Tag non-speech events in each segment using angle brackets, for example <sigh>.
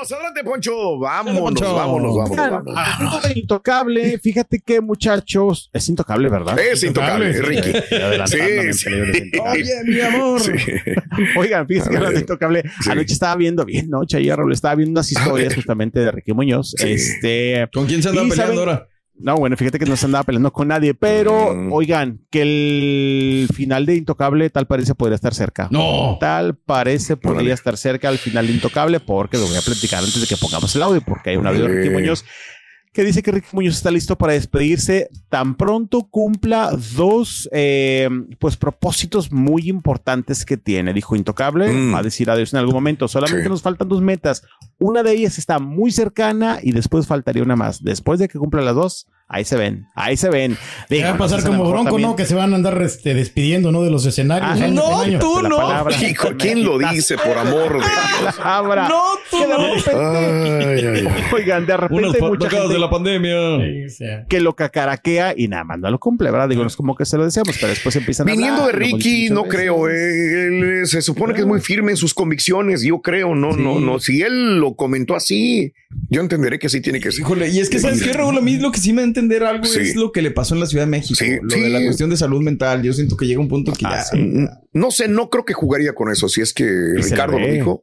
Vámonos, adelante, Poncho. Vámonos, Poncho. vámonos, vámonos. vámonos. Ah, intocable, fíjate que muchachos, es intocable, ¿verdad? Es intocable, Ricky. Sí, sí. Oye, mi amor. Sí. Oigan, fíjense que hablando de intocable, anoche estaba viendo bien, noche ayer, Raúl, estaba viendo unas historias justamente de Ricky Muñoz. Este, ¿Con quién se anda peleando ahora? No, bueno, fíjate que no se andaba peleando con nadie, pero Mm. oigan, que el final de Intocable tal parece podría estar cerca. No. Tal parece podría estar cerca al final de Intocable, porque lo voy a platicar antes de que pongamos el audio, porque hay un audio de Ricky. Muñoz que dice que Ricky Muñoz está listo para despedirse tan pronto cumpla dos eh, pues propósitos muy importantes que tiene. Dijo Intocable, Mm. va a decir adiós en algún momento. Solamente Sí. nos faltan dos metas. Una de ellas está muy cercana y después faltaría una más. Después de que cumpla las dos, ahí se ven, ahí se ven. Digo, va a no pasar sé a como Bronco, ¿no? Que se van a andar este, despidiendo, ¿no? De los escenarios. Ah, no, año. tú no. palabra. <laughs> Hijo, ¿quién lo dice, por amor de Dios? <laughs> Palabra. No, tú Que de no. repente- Ay, ay, ay. Oigan, de repente hay mucha gente de la pandemia. Sí, que lo cacaraquea y nada más no lo cumple, ¿verdad? Digo, no es como que se lo deseamos, pero después empiezan a Viniendo de hablar, hemos Ricky, no creo. él, se supone que es muy firme en sus convicciones. Yo creo, no, no, no. Si él lo comentó así, yo entenderé que sí tiene que ser. Híjole, y es que sabes qué, Raúl, a mí lo que sí me a entender algo Sí. es lo que le pasó en la Ciudad de México, Sí, lo sí. de la cuestión de salud mental. Yo siento que llega un punto que Ah, ya. sí. Mm, No sé, no creo que jugaría con eso. Si es que Ricardo lo dijo,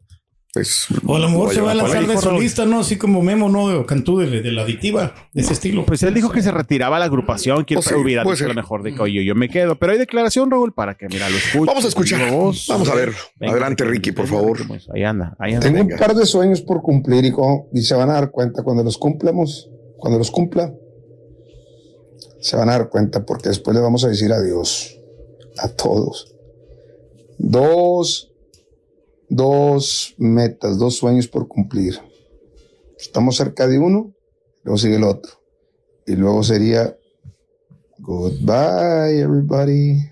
pues. O a lo mejor se va a lanzar de solista, ¿no? Así como Memo, ¿no? Cantú de, de la adictiva, de ese estilo. Pues él dijo que se retiraba la agrupación, quién Pues sí, sabe, hubiera dicho a lo mejor de que oye, yo me quedo. Pero hay declaración, Raúl, para que mira, lo escuche. Vamos a escuchar. Voz. Vamos a ver. Venga, Adelante, Ricky, por favor. Pues, Ahí anda, ahí anda. Tengo un par de sueños por cumplir y, co- y se van a dar cuenta cuando los cumplamos, cuando los cumpla, se van a dar cuenta porque después le vamos a decir adiós a todos. Dos, dos metas, dos sueños por cumplir. Estamos cerca de uno, luego sigue el otro. Y luego sería goodbye everybody.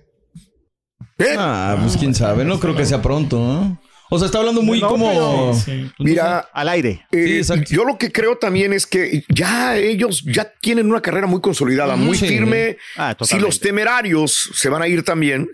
Ah, pues quién sabe, no creo que sea pronto, ¿no? O sea, está hablando muy No, como. Sí. Mira, Al aire. eh, Sí, exacto. yo lo que creo también es que ya ellos ya tienen una carrera muy consolidada, muy Sí. firme. Ah, Si los temerarios se van a ir también,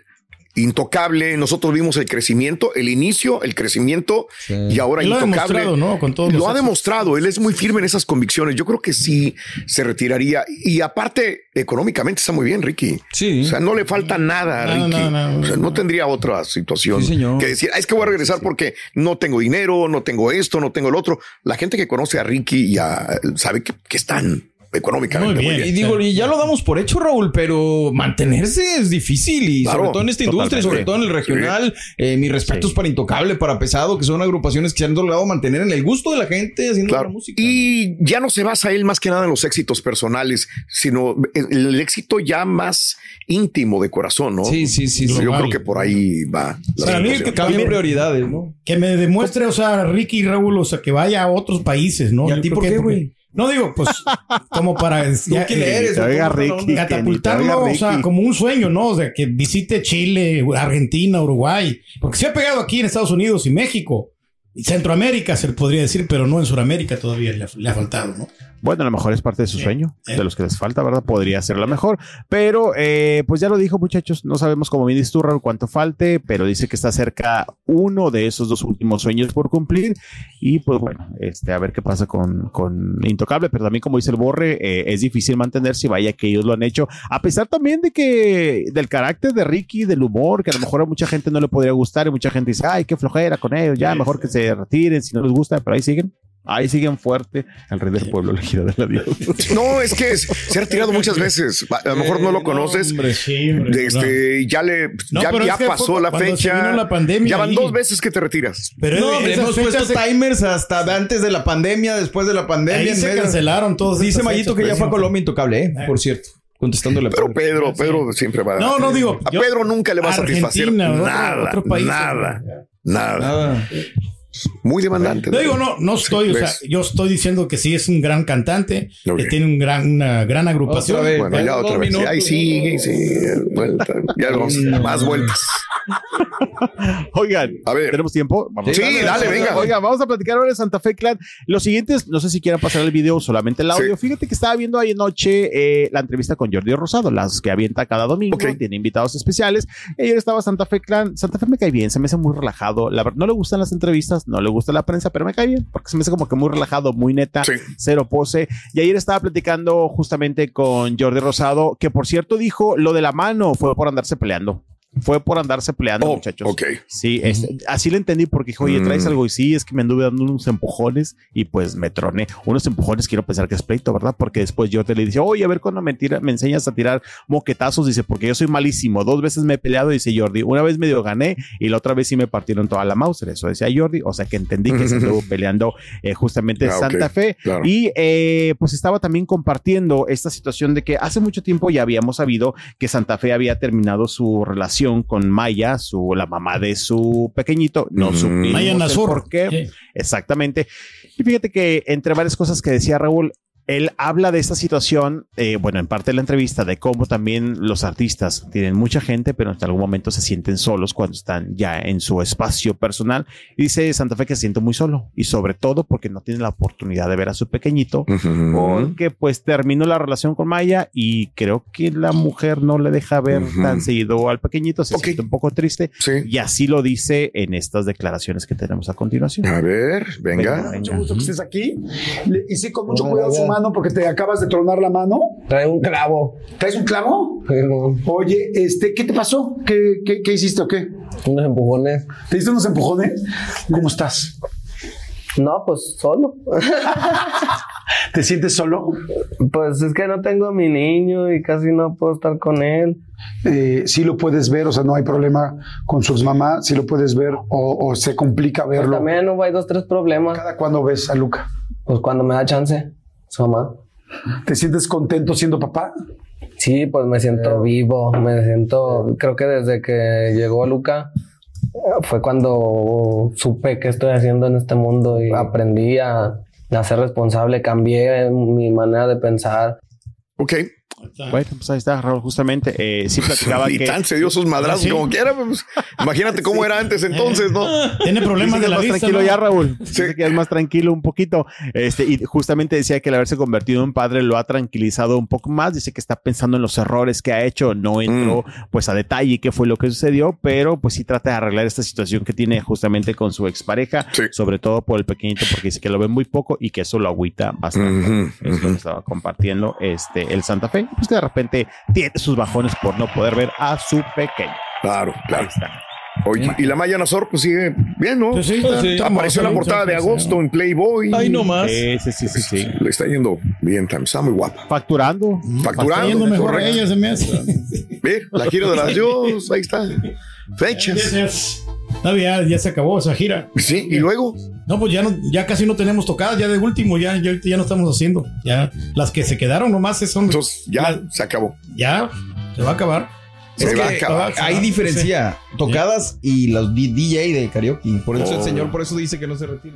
intocable, nosotros vimos el crecimiento, el inicio, el crecimiento Sí. y ahora Y lo ha intocable. demostrado, ¿no? Con todos Lo los ha éxitos. demostrado, él es muy firme en esas convicciones. Yo creo que sí se retiraría. Y aparte, económicamente está muy bien, Ricky. Sí. O sea, no le falta nada a Ricky. nada, nada. O sea, no tendría otra situación Sí, señor. que decir, "Ah, es que voy a regresar porque no tengo dinero, no tengo esto, no tengo el otro. La gente que conoce a Ricky ya sabe que, que están económicamente Muy muy bien. bien. Y digo, y ya lo damos por hecho, Raúl, pero mantenerse es difícil y Claro, sobre todo en esta industria, y sobre todo en el regional. Eh, mis respetos para Intocable, para Pesado, que son agrupaciones que se han logrado mantener en el gusto de la gente haciendo Claro. la música. Y ya no se basa él más que nada en los éxitos personales, sino el, el éxito ya más íntimo de corazón, ¿no? Sí, sí, sí. Yo sí. creo que por ahí va. la Para mí, que Cambian también- prioridades, ¿no? Que me demuestre, o sea, Ricky y Raúl, o sea, que vaya a otros países, ¿no? ¿Y a ti por que- qué, porque- güey? No digo, pues, <laughs> como para ya, quién eh, catapultarlo, oiga, o sea, como un sueño, ¿no? O sea, que visite Chile, Argentina, Uruguay, porque se ha pegado aquí en Estados Unidos y México. Y Centroamérica se le podría decir, pero no en Sudamérica todavía le ha, le ha faltado, ¿no? Bueno, a lo mejor es parte de su Sí. sueño, Eh. de los que les falta, ¿verdad? Podría ser la mejor. Pero, eh, pues ya lo dijo, muchachos. No sabemos cómo tú, Raúl, cuánto falte, pero dice que está cerca uno de esos dos últimos sueños por cumplir. Y pues bueno, este, a ver qué pasa con, con Intocable. Pero también, como dice el Borre, eh, es difícil mantenerse y vaya que ellos lo han hecho. A pesar también de que del carácter de Ricky, del humor, que a lo mejor a mucha gente no le podría gustar y mucha gente dice, ay, qué flojera con ellos, ya mejor que se retiren si no les gusta, pero ahí siguen. Ahí siguen fuerte. El rey del pueblo le gira de la Dios. <laughs> No, es que es- se ha retirado muchas <laughs> veces. A lo mejor no lo conoces. Hombre, sí, hombre, este, ya le No, ya, ya pasó la fecha. la pandemia ya van ahí. dos veces que te retiras. Pero No, hombre, hemos puesto se- timers hasta de antes de la pandemia, después de la pandemia. Ahí en se medio. cancelaron todos. Dice Mayito que ya fue a Colombia intocable, ¿eh? Por cierto. Contestándole. a Pero Pedro. Pedro, Pedro siempre va a No, no digo. A yo- Pedro nunca le va a satisfacer Argentina, otro- nada. otro país. nada. Nada. Nada. Muy demandante. No digo, no, no estoy, o sea, yo estoy diciendo que sí es un gran cantante, Ok. que tiene un gran, una gran agrupación. Otra vez. Bueno, ya otra vez. minutos. Ahí sigue, sigue. Vuelta. Ya <laughs> vamos. Más vueltas. <laughs> <laughs> Oigan, A ver. ¿tenemos tiempo? Vamos Sí, dale, venga. Oigan, vamos a platicar ahora de Santa Fe Clan. Los siguientes, no sé si quieran pasar el video o solamente el audio. Sí. Fíjate que estaba viendo ahí anoche eh, la entrevista con Jordi Rosado, las que avienta cada domingo, tiene invitados especiales. Ayer estaba Santa Fe Clan. Santa Fe me cae bien, se me hace muy relajado. La verdad, no le gustan las entrevistas, no le gusta la prensa, pero me cae bien, porque se me hace como que muy relajado, muy neta, Sí. cero pose. Y ayer estaba platicando justamente con Jordi Rosado, que por cierto dijo lo de la mano fue por andarse peleando. Fue por andarse peleando, Oh, muchachos. ok. Sí, este, así lo entendí porque dijo, oye, traes Mm. algo y sí, es que me anduve dando unos empujones y pues me troné. Unos empujones quiero pensar que es pleito, ¿verdad? Porque después Jordi le dice, oye, a ver cuando me, tira- me enseñas a tirar moquetazos, dice, porque yo soy malísimo. Dos veces me he peleado, dice Jordi. Una vez medio gané y la otra vez sí me partieron toda la Mauser. Eso decía Jordi. O sea que entendí que se estuvo <laughs> peleando eh, justamente Ah, Santa Fe. claro. Y eh, pues estaba también compartiendo esta situación de que hace mucho tiempo ya habíamos sabido que Santa Fe había terminado su relación con Maya, su, la mamá de su pequeñito. No Mm. supimos Maya el Nazur. por qué. Sí. Exactamente. Y fíjate que entre varias cosas que decía Raúl, él habla de esta situación, eh, bueno, en parte de la entrevista, de cómo también los artistas tienen mucha gente, pero en algún momento se sienten solos cuando están ya en su espacio personal. Y dice Santa Fe que se siente muy solo y sobre todo porque no tiene la oportunidad de ver a su pequeñito, Ujú. porque pues terminó la relación con Maya y creo que la mujer no le deja ver tan seguido al pequeñito, se Ok. siente un poco triste Sí. y así lo dice en estas declaraciones que tenemos a continuación. A ver, venga. Mucho gusto que estés aquí. Le- y sí, con mucho cuidado mano porque te acabas de tronar la mano. Trae un clavo. ¿Traes un clavo? Pero Oye, este, ¿qué te pasó? ¿Qué, qué, qué hiciste o qué? unos empujones. ¿Te diste unos empujones? ¿Cómo estás? No, pues solo. <laughs> ¿Te sientes solo? Pues es que no tengo a mi niño y casi no puedo estar con él. Eh, sí lo puedes ver, o sea, no hay problema con su mamá, sí lo puedes ver o, o se complica Pues verlo. también hubo hay dos, tres problemas. ¿Cada cuándo ves a Luca? Pues cuando me da chance, su mamá. ¿Te sientes contento siendo papá? Sí, pues me siento vivo, me siento, creo que desde que llegó Luca eh, fue cuando supe qué estoy haciendo en este mundo y aprendí a, a ser responsable, cambié mi manera de pensar. Ok. Bueno, pues ahí está, Raúl, justamente. Eh, sí <laughs> platicaba Y que... tan se dio sus madrazos Sí. como quiera. pues, imagínate cómo era antes entonces, ¿no? <laughs> Tiene problemas Dice que de la más vista. tranquilo ¿no? ya, Raúl. Dice que es más tranquilo un poquito. Este, y justamente decía que el haberse convertido en padre lo ha tranquilizado un poco más. Dice que está pensando en los errores que ha hecho. No entró pues a detalle qué fue lo que sucedió, pero pues sí trata de arreglar esta situación que tiene justamente con su expareja, Sí. sobre todo por el pequeñito, porque dice que lo ve muy poco y que eso lo agüita bastante. Ujú, Es lo que estaba compartiendo este, el Santa Fe. Pues que de repente tiene sus bajones por no poder ver a su pequeño. Claro, Ahí claro. está. Oye, y la Maya Nazor, pues sigue bien, ¿no? Pues sí, está- Sí. está Apareció en la portada de mucha agosto en Playboy. Ahí nomás. Sí, sí, sí, sí, sí. Le está yendo bien, también. está muy guapa. Facturando. Está Facturando. yendo mejor ella, se me hace. Ve, la gira de las <laughs> Dios, ahí está. Fechas. No, ya, se acabó esa gira. Sí, y luego. No, pues ya no, ya casi no tenemos tocadas, ya de último, ya, ya, no estamos haciendo. Ya las que se quedaron nomás son Entonces ya se acabó. ya se va a acabar. Se Es va a que acabar. Hay diferencia. Tocadas y los D- DJ de karaoke. Por eso Oh. el señor, por eso dice que no se retira.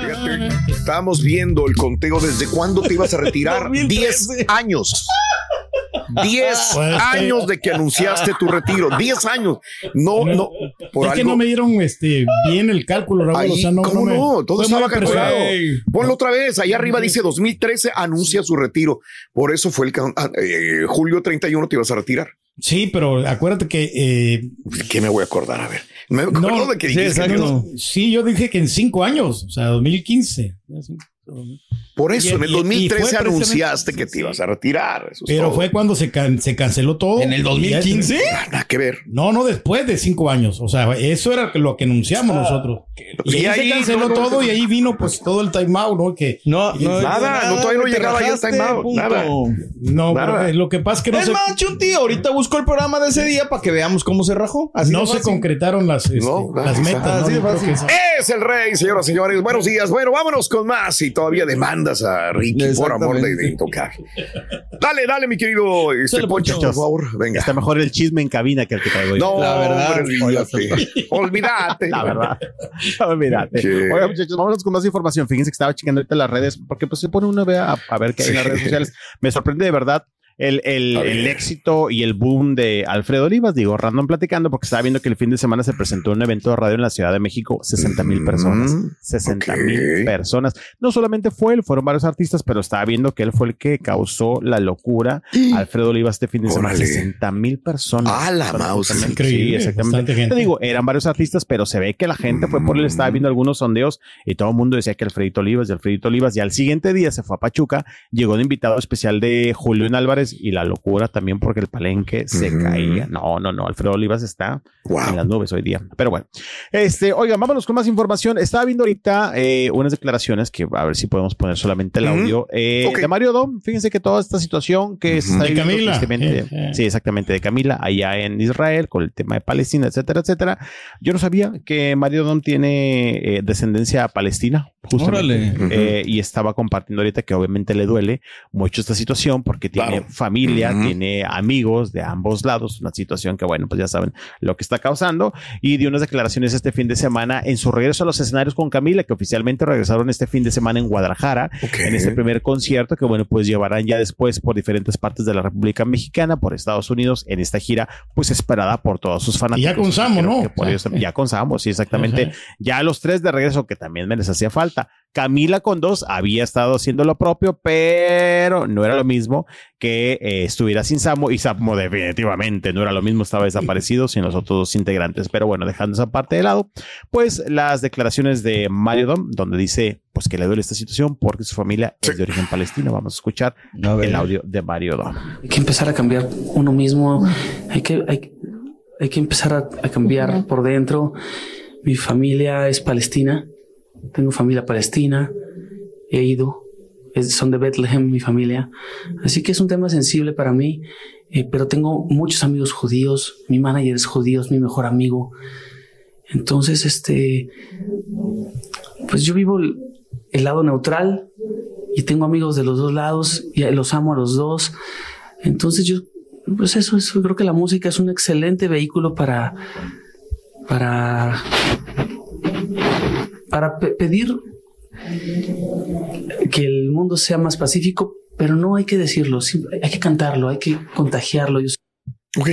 Fíjate, estábamos viendo el conteo desde cuándo te ibas a retirar. <laughs> 10 años. 10 <laughs> Pues, años de que anunciaste tu retiro. 10 años. No, no. Por es que no me dieron este, bien el cálculo, Raúl. Ahí, o sea, no, ¿Cómo no? Todo estaba calculado. Ponlo otra vez. Ahí arriba dice 2013 anuncia su retiro. Por eso fue el ah, eh, julio 31 te ibas a retirar. Sí, pero acuérdate que. eh, ¿Qué me voy a acordar? A ver. Me acuerdo no, de que sí, exacto. Sí, yo dije que en cinco años, o sea, 2015. Por eso, Y- en el y- y fue 2013 precisamente- anunciaste que te ibas a retirar. Eso Pero todo. fue cuando se, can- se canceló todo. ¿En el 2015? Ah, Nada que ver. No, no después de cinco años. O sea, eso era lo que anunciamos nosotros. Y, Y ahí, ahí se canceló no, no, todo y ahí vino pues todo el timeout, ¿no? Que No, y- no, Nada, no, todavía no te llegaba ahí el timeout, punto. nada. no, Nada. pero, lo que pasa es que no es se, más, Chunti, ahorita busco el programa de ese día para que veamos cómo se rajó. Así no de se fácil. concretaron las, este, No, las así metas. de fácil. Es el rey, señoras y señores. Buenos días. Bueno, vámonos con más y todavía demandas a Ricky por amor de, de intocable. Dale, dale, mi querido este, Poncho, por favor. Venga. Está mejor el chisme en cabina que el que traigo yo. No, La verdad. olvídate. Olvídate. La verdad. Olvídate. Sí. Oiga, muchachos, vámonos con más información. Fíjense que estaba checando ahorita las redes, porque pues se pone uno a ver, a, ver qué hay en las redes sociales. Me sorprende de verdad el, el, éxito y el boom de Alfredo Olivas. Digo, random platicando, porque estaba viendo que el fin de semana se presentó un evento de radio en la Ciudad de México, 60 mil personas. Mm, 60 ok. mil personas. No solamente fue él, fueron varios artistas, pero estaba viendo que él fue el que causó la locura. <gasps> Alfredo Olivas este fin de semana, Órale. 60 mil personas. A la mouse. Increíble, Sí, exactamente. bastante gente. Te digo, eran varios artistas, pero se ve que la gente fue por él. Estaba viendo algunos sondeos y todo el mundo decía que Alfredito Olivas y Alfredito Olivas. Y al siguiente día se fue a Pachuca, llegó de invitado especial de Julián Álvarez y la locura también porque el palenque se caía. No, no, no. Alfredo Olivas está Wow. en las nubes hoy día. Pero bueno, este, oigan, vámonos con más información. Estaba viendo ahorita eh, unas declaraciones que a ver si podemos poner solamente el audio eh, de Mario Dom. Fíjense que toda esta situación que se está De viviendo Camila. tristemente- Sí, exactamente, de Camila, allá en Israel, con el tema de Palestina, etcétera, etcétera. Yo no sabía que Mario Dom tiene eh, descendencia palestina, justamente. Órale. Eh, y estaba compartiendo ahorita que obviamente le duele mucho esta situación porque tiene Claro. Familia, tiene amigos de ambos lados, una situación que, bueno, pues ya saben lo que está causando. Y dio unas declaraciones este fin de semana en su regreso a los escenarios con Camila, que oficialmente regresaron este fin de semana en Guadalajara, en este primer concierto que, bueno, pues llevarán ya después por diferentes partes de la República Mexicana, por Estados Unidos, en esta gira, pues esperada por todos sus fanáticos. Y ya con Samo, ¿no? que por ellos- ya con Samo, sí, exactamente. Ajá. Ya los tres de regreso, que también me les hacía falta. Camila con dos había estado haciendo lo propio, pero no era lo mismo que eh, estuviera sin Samo y Samo definitivamente no era lo mismo, estaba desaparecido sin los otros dos integrantes. Pero bueno, dejando esa parte de lado, pues las declaraciones de Mario Dom, donde dice pues que le duele esta situación porque su familia es de origen palestino. Vamos a escuchar el audio de Mario Dom. Hay que empezar a cambiar uno mismo. Hay que, hay, hay que empezar a, a cambiar por dentro. Mi familia es palestina. Tengo familia palestina. He ido. Son de Bethlehem, mi familia. Así que es un tema sensible para mí. eh, pero tengo muchos amigos judíos. Mi manager es judío, es mi mejor amigo. Entonces, este, pues yo vivo el, el lado neutral y tengo amigos de los dos lados y los amo a los dos. Entonces yo, pues eso, eso creo que la música es un excelente vehículo para, para, para pe- pedir que el mundo sea más pacífico, pero no hay que decirlo, hay que cantarlo, hay que contagiarlo. Ok.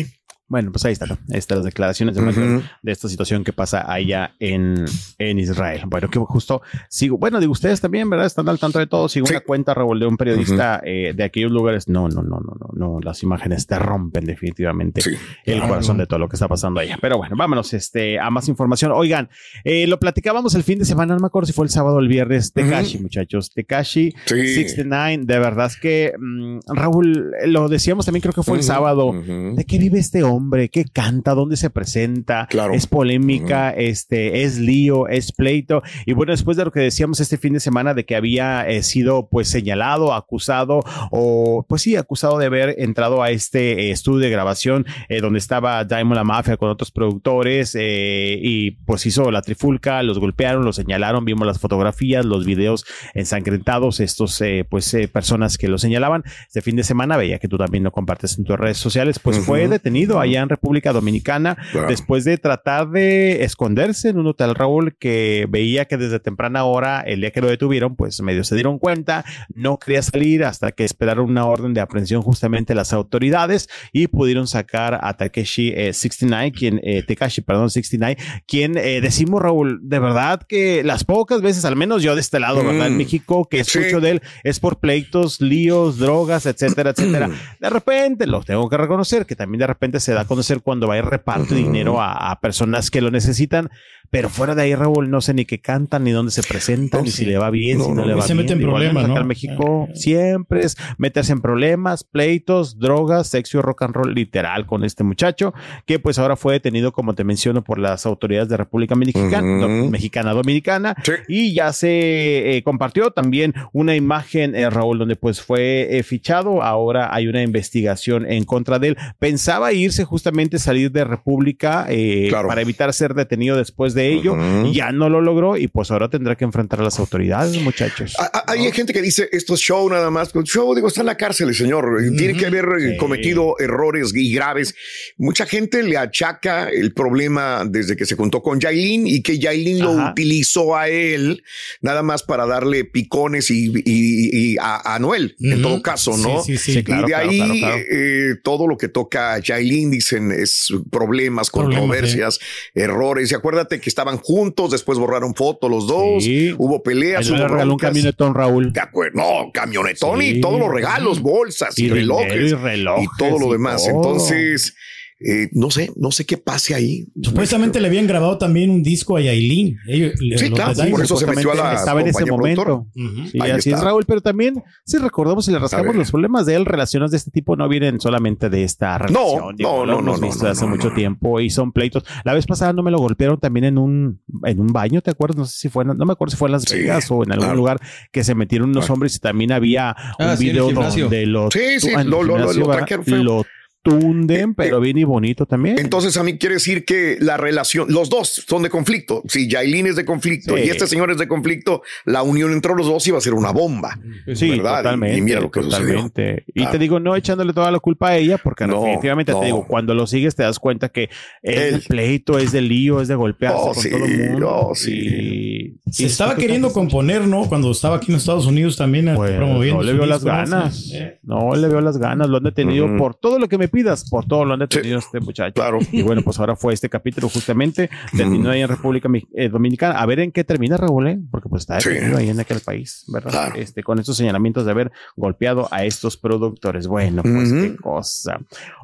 Bueno, pues ahí está, ¿no? Ahí están las declaraciones de, esta situación que pasa allá en, en Israel. Bueno, que justo sigo, bueno, digo, ustedes también, ¿verdad? Están al tanto de todo. Sigo Sí. una cuenta, de un periodista eh, de aquellos lugares. No, no, no, no, no, no. Las imágenes te rompen definitivamente Sí. el corazón de todo lo que está pasando allá. Pero bueno, vámonos este, a más información. Oigan, eh, lo platicábamos el fin de semana, no me acuerdo si fue el sábado o el viernes. Tekashi, muchachos. Tekashi Sí. 69. De verdad es que, mm, Raúl, lo decíamos también, creo que fue el sábado. ¿De qué vive este hombre? Hombre, qué canta, dónde se presenta, Claro. es polémica, este, es lío, es pleito. Y bueno, después de lo que decíamos este fin de semana de que había eh, sido pues señalado, acusado o pues sí, acusado de haber entrado a este eh, estudio de grabación eh, donde estaba Diamond la Mafia con otros productores eh, y pues hizo la trifulca, los golpearon, los señalaron, vimos las fotografías, los videos ensangrentados, estos eh, pues eh, personas que lo señalaban. Este fin de semana veía que tú también lo compartes en tus redes sociales, pues fue Ujú. detenido allá en República Dominicana Claro. después de tratar de esconderse en un hotel Raúl que veía que desde temprana hora, el día que lo detuvieron, pues medio se dieron cuenta, no quería salir hasta que esperaron una orden de aprehensión justamente las autoridades y pudieron sacar a Takeshi eh, 69, quien, eh, Tekashi, perdón, 69, quien eh, decimos Raúl, de verdad que las pocas veces, al menos yo de este lado, ¿verdad? En Mm. México, que Sí. escucho de él es por pleitos, líos, drogas, etcétera, etcétera. De repente, lo tengo que reconocer, que también de repente se da a conocer cuando va y reparte dinero a, a personas que lo necesitan, pero fuera de ahí, Raúl, no sé ni qué cantan, ni dónde se presentan, No, ni sí. si le va bien, No, si no, no, le va Se bien. mete en Igual problemas, ¿no? en México siempre es meterse en problemas, pleitos, drogas, sexo y rock and roll, literal, con este muchacho, que pues ahora fue detenido, como te menciono, por las autoridades de República Mexicana, Mexicana Dominicana, Sí. y ya se eh, compartió también una imagen, eh, Raúl, donde pues fue eh, fichado. Ahora hay una investigación en contra de él. Pensaba irse justamente salir de República eh, Claro. para evitar ser detenido después de ello. Ujú. Ya no lo logró y pues ahora tendrá que enfrentar a las autoridades, muchachos. A- a- Hay gente que dice esto es show nada más. Show, digo, está en la cárcel el señor. Tiene que haber eh, Sí. cometido errores y graves. Mucha gente le achaca el problema desde que se juntó con Yailin y que Yailin lo utilizó a él nada más para darle picones y, y- y a, a Noel, en todo caso, ¿no? Sí, sí, sí. Sí, claro, y de ahí claro, claro. eh, todo lo que toca a Yailin dicen es problemas, Problemas, controversias, errores. Y acuérdate que estaban juntos, después borraron fotos los dos, Sí. hubo peleas, Él le hubo regaló un camionetón, Raúl. De acuerdo, no, camionetón Sí. y todos los regalos, bolsas y, relojes y relojes y todo lo demás. todo. Entonces, eh, no sé, no sé qué pase ahí. Supuestamente le habían grabado también un disco a Yailin. Ellos- Sí, los claro, por eso se metió a la estaba en ese momento. Sí, Ahí así está. es, Raúl, pero también, si recordamos y le rascamos los problemas de él, relaciones de este tipo no vienen solamente de esta relación. no, lo no, hemos no, visto no, hace no, mucho no. tiempo y son pleitos. La vez pasada no me lo golpearon también en un, en un baño, ¿te acuerdas? No sé si fue, en- no me acuerdo si fue en Las Sí, Vegas o en algún claro. lugar que se metieron unos Claro. hombres y también había Ah, un sí, video donde lo, Sí, sí, ah, lo- lo- lo- lo tunden, Eh, pero bien y bonito también. Entonces a mí quiere decir que la relación, los dos son de conflicto. Si Yailin es de conflicto Sí. y este señor es de conflicto, la unión entre los dos iba a ser una bomba. Sí, ¿verdad? Y- totalmente. y mira lo que sucedió. totalmente. Y Claro. te digo, no echándole toda la culpa a ella, porque No, definitivamente no. te digo, cuando lo sigues te das cuenta que es de pleito, es de lío, es de golpearse Oh, con sí, todo el mundo. oh, sí. Y- Se y- estaba y- queriendo componer, ¿no? Cuando estaba aquí en Estados Unidos también eh, Pues, promoviendo. no le veo las ganas. Eh. No le veo las ganas. Lo han detenido por todo lo que me pidas, por todo lo han detenido este muchacho. Claro. Y bueno, pues ahora fue este capítulo justamente detenido ahí en República eh, Dominicana. A ver en qué termina Raúl, ¿eh? porque pues está Sí. detenido ahí en aquel país, ¿verdad? Claro. Este, con estos señalamientos de haber golpeado a estos productores. Bueno, pues qué cosa.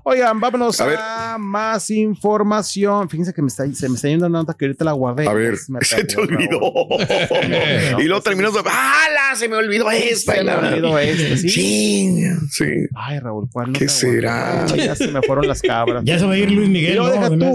Oigan, vámonos A más información. Fíjense que me está, se me está yendo una nota que ahorita la guardé. A ver, me <laughs> se te olvidó. <laughs> Y luego terminas de, ¡Hala! Se me olvidó esta. Se me olvidó esta, ¿sí? Sí, sí. Ay, Raúl, ¿cuál ¿Qué será? Ay, Ya se me fueron las cabras. Ya se va a ir Luis Y Miguel. luego ¿no? deja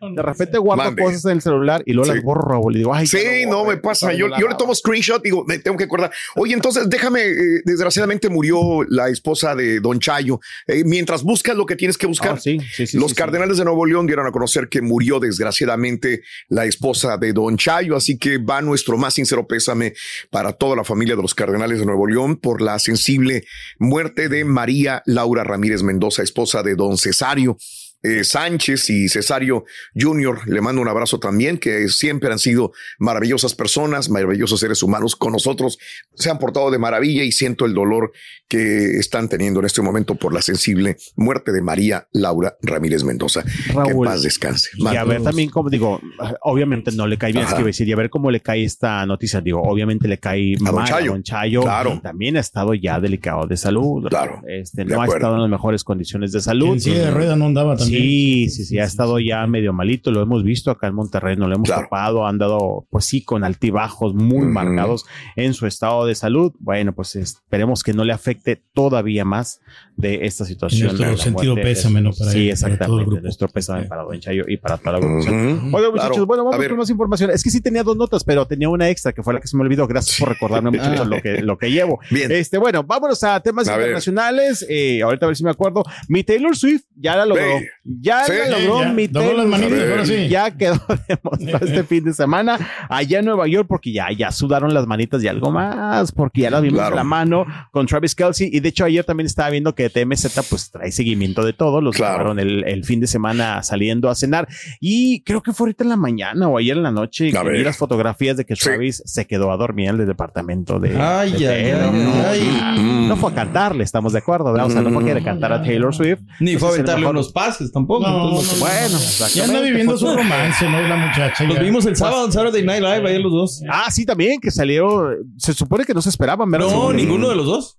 tú, de repente guardo Mande. cosas en el celular y luego Sí. las borro, Raúl. Y digo, ay, Sí, no me pasa. Yo, yo le tomo screenshot, digo, me tengo que acordar. Oye, entonces déjame, eh, desgraciadamente murió la esposa de Don Chayo. Eh, mientras buscas lo que tienes que buscar, Ah, sí, sí, sí, los. Cardenales de Nuevo León dieron a conocer que murió desgraciadamente la esposa de Don Chayo, así que va nuestro más sincero pésame para toda la familia de los Cardenales de Nuevo León por la sensible muerte de María Laura Ramírez Mendoza, esposa de Don Cesario. Eh, Sánchez y Cesario Jr. Le mando un abrazo también, que siempre han sido maravillosas personas, maravillosos seres humanos con nosotros. Se han portado de maravilla y siento el dolor que están teniendo en este momento por la sensible muerte de María Laura Ramírez Mendoza. que en Raúl, paz descanse. Y a ver también, como digo, obviamente no le cae bien, es Ajá. que iba a decir, y a ver cómo le cae esta noticia. Digo, obviamente le cae Don mal Chayo. a Don Chayo. Claro. y También ha estado ya delicado de salud. Claro. Este, De no ha estado en las mejores condiciones de que salud. En silla de rueda no andaba Sí, también. Sí, sí, sí, ha estado ya medio malito, lo hemos visto acá en Monterrey, no lo hemos topado, ha andado, pues sí, con altibajos muy marcados en su estado de salud. Bueno, pues esperemos que no le afecte todavía más de esta situación. nuestro sentido muerte pésame, ¿no? Para sí, él, para todo el exactamente. grupo. nuestro pésame para Don Chayo y para toda la agrupación. Oigan, muchachos, Claro. bueno, A vamos ver. con más información. Es que sí tenía dos notas, pero tenía una extra que fue la que se me olvidó. Gracias por recordarme, <laughs> muchachos, lo que, lo que llevo. Bien. Este, bueno, vámonos a temas A internacionales. Eh, ahorita a ver si me acuerdo. Mi Taylor Swift ya la logró. Ve. Ya Sí, la logró ya. mi las ahora sí. Ya quedó <laughs> demostrado este fin de semana allá en Nueva York porque ya, ya sudaron las manitas y algo más porque ya la vimos Claro. en la mano con Travis Kelsey y de hecho ayer también estaba viendo que TMZ pues trae seguimiento de todo. Los Claro. el, el fin de semana saliendo a cenar y creo que fue ahorita en la mañana o ayer en la noche que vi las fotografías de que Sí. Travis se quedó a dormir en el departamento de, Ay, de ay, Taylor. ay, ay. No, no fue a cantarle, estamos de acuerdo, ¿verdad? O sea, no fue a querer cantar a Taylor Swift. Ni fue a aventarle mejor- unos pases tampoco. No, entonces, no, Bueno, Ya anda viviendo su romance, ¿no? La muchacha. Los ya. vimos el sábado en Saturday Night Live, ayer los dos. Ah, sí, también, que salió. Se supone que no se esperaban, ¿verdad? No, ninguno de los dos.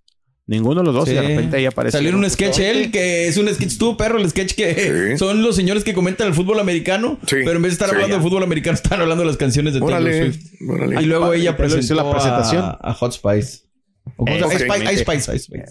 Ninguno de los dos, y de repente ahí apareció. Salió en un sketch él, que es un sketch tú, perro, el sketch que Sí. son los señores que comentan el fútbol americano, Sí. pero en vez de estar Sí, hablando ya. de fútbol americano, <laughs> están hablando de las canciones de Taylor Swift. órale. Y luego padre, ella presentó la presentación. A, a Hot Spice. O Ice Spice, Ice Spice.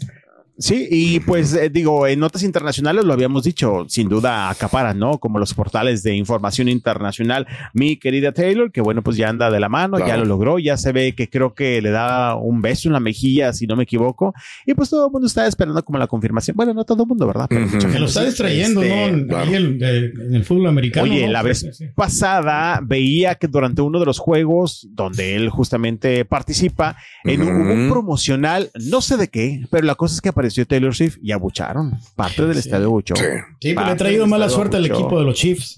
Sí, y pues eh, digo, en notas internacionales lo habíamos dicho, sin duda acaparan, ¿no? Como los portales de información internacional. Mi querida Taylor, que bueno, pues ya anda de la mano, ya lo logró, ya se ve que creo que le da un beso en la mejilla, si no me equivoco. Y pues todo el mundo está esperando como la confirmación. Bueno, no todo el mundo, ¿verdad? Pero Ujú. mucha Que lo está distrayendo, Este, ¿no? En, claro. ahí el- de- en el fútbol americano. Oye, ¿no? la vez Sí, sí. pasada veía que durante uno de los juegos donde él justamente participa, en un, hubo un promocional, no sé de qué, pero la cosa es que apareció Taylor Swift y abucharon. Parte del estadio abuchó. Sí. Sí, pero le ha traído mala suerte al equipo de los Chiefs.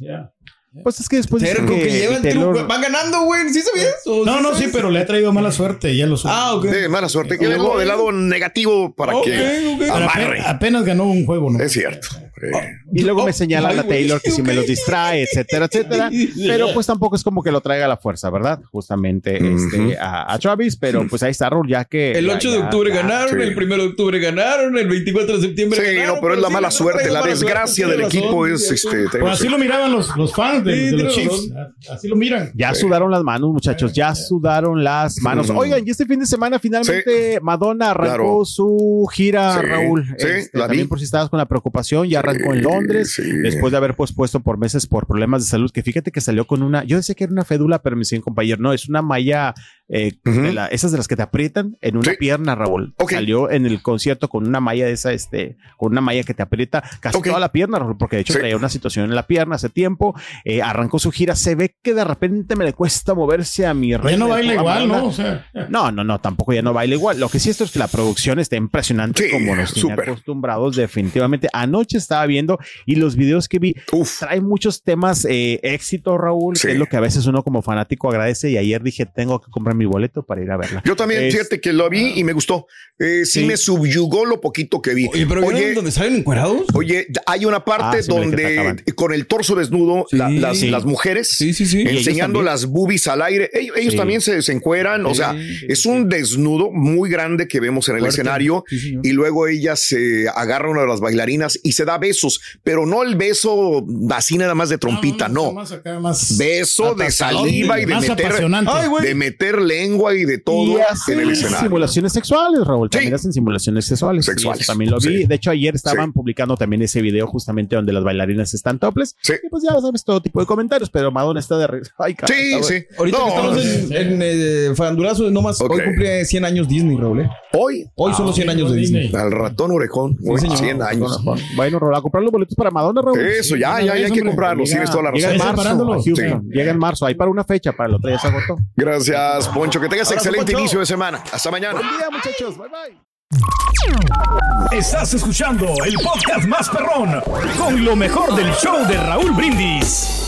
Pues es que después Pero que, que llevan Taylor- triunfo- van ganando, güey. ¿Sí sabías? ¿O No, no, sí, pero le ha traído mala suerte. Ya lo supo. Ah, ok. Sí, mala suerte. Que del lado negativo para que ok. Pero amarre. ape- apenas ganó un juego, ¿no? Es cierto. Eh, y luego me Oh, señalan ay, a güey, Taylor que si me los distrae, etcétera, etcétera. <laughs> Pero pues tampoco es como que lo traiga a la fuerza, ¿verdad? Justamente este, a, a Travis, pero pues ahí está Raúl, ya que. El ya- 8 de ya- octubre ya- ganaron, sí. el 1 de octubre ganaron, el 24 de septiembre Sí, ganaron. no, pero es la sí, mala suerte, la desgracia del equipo es este. Pues así lo miraban los, los fans de, Sí, de los Chiefs. Así lo miran. Ya Sí. sudaron las manos, muchachos, ya sudaron las manos. Oigan, y este fin de semana finalmente Madonna arrancó Claro. su gira, Sí, Raúl. sí, Este, la vi. también por si estabas con la preocupación, ya arrancó en Londres, Sí. después de haber pospuesto por meses por problemas de salud, que fíjate que salió con una, yo decía que era una fédula, pero me decían compañero, no, es una malla, eh, Ujú. de la- esas de las que te aprietan en una Sí. pierna, Raúl. Salió en el concierto con una malla de esa, este, con una malla que te aprieta casi toda la pierna, Raúl, porque de hecho Sí. traía una situación en la pierna hace tiempo, eh, arrancó su gira, se ve que de repente me le cuesta moverse a mi Ya reina no baila igual. ¿no? O sea, No, no, no, tampoco ya no baila igual. Lo que sí esto es que la producción está impresionante Sí, como nos tiene acostumbrados definitivamente. Anoche estaba viendo y los videos que vi Uf. trae muchos temas eh, éxito, Raúl, Sí. que es lo que a veces uno como fanático agradece y ayer dije, tengo que comprar mi boleto para ir a verla. Yo también, Es- fíjate que lo vi y me gustó. Eh, sí, Sí. me subyugó lo poquito que vi. Oye, pero ¿vieron Oye, donde salen encuerados? Oye, hay una parte Ah, sí, donde con el torso desnudo, Sí, la- las, sí. las mujeres Sí, sí, sí. ellos enseñando las boobies al aire. Ellos, ellos Sí. también se, se encueran. o Sí, sea, sí, es un desnudo muy grande que vemos en el Fuerte. escenario. Y luego ella se agarra a una de las bailarinas y se da besos, pero no el beso así nada más de trompita, no. Más acá, más Beso de saliva y de más meter, apasionante. Ay, güey. de meter lengua y de todo Y en hacen el escenario. simulaciones sexuales, Raúl. También Sí. hacen simulaciones sexuales. Sexuales, también lo vi. sí. De hecho, ayer estaban Sí. publicando también ese video justamente donde las bailarinas están toples. Sí. Y pues ya sabes todo tipo de comentarios, pero Madonna está de risa. <laughs> Ay, caray, Sí, está- sí. Ahorita No, que estamos en, en eh, farandulazo, nomás Ok. hoy cumple 100 años Disney, Raúl. ¿eh? Hoy, Hoy son los 100 años de Disney. al ratón orejón, señor. 100 años. Bueno, Raúl, a comprar los boletos para Madonna, Raúl. Eso, ya, ya, ya hay que comprarlos. Tienes toda la Llega razón. en marzo. Llega en marzo. Ahí para una fecha, para el otro ya se agotó. Gracias, Poncho. Que tengas Abrazo, excelente Poncho. inicio de semana. Hasta mañana. Buen día, muchachos. Bye, bye. Estás escuchando el podcast más perrón con lo mejor del show de Raúl Brindis.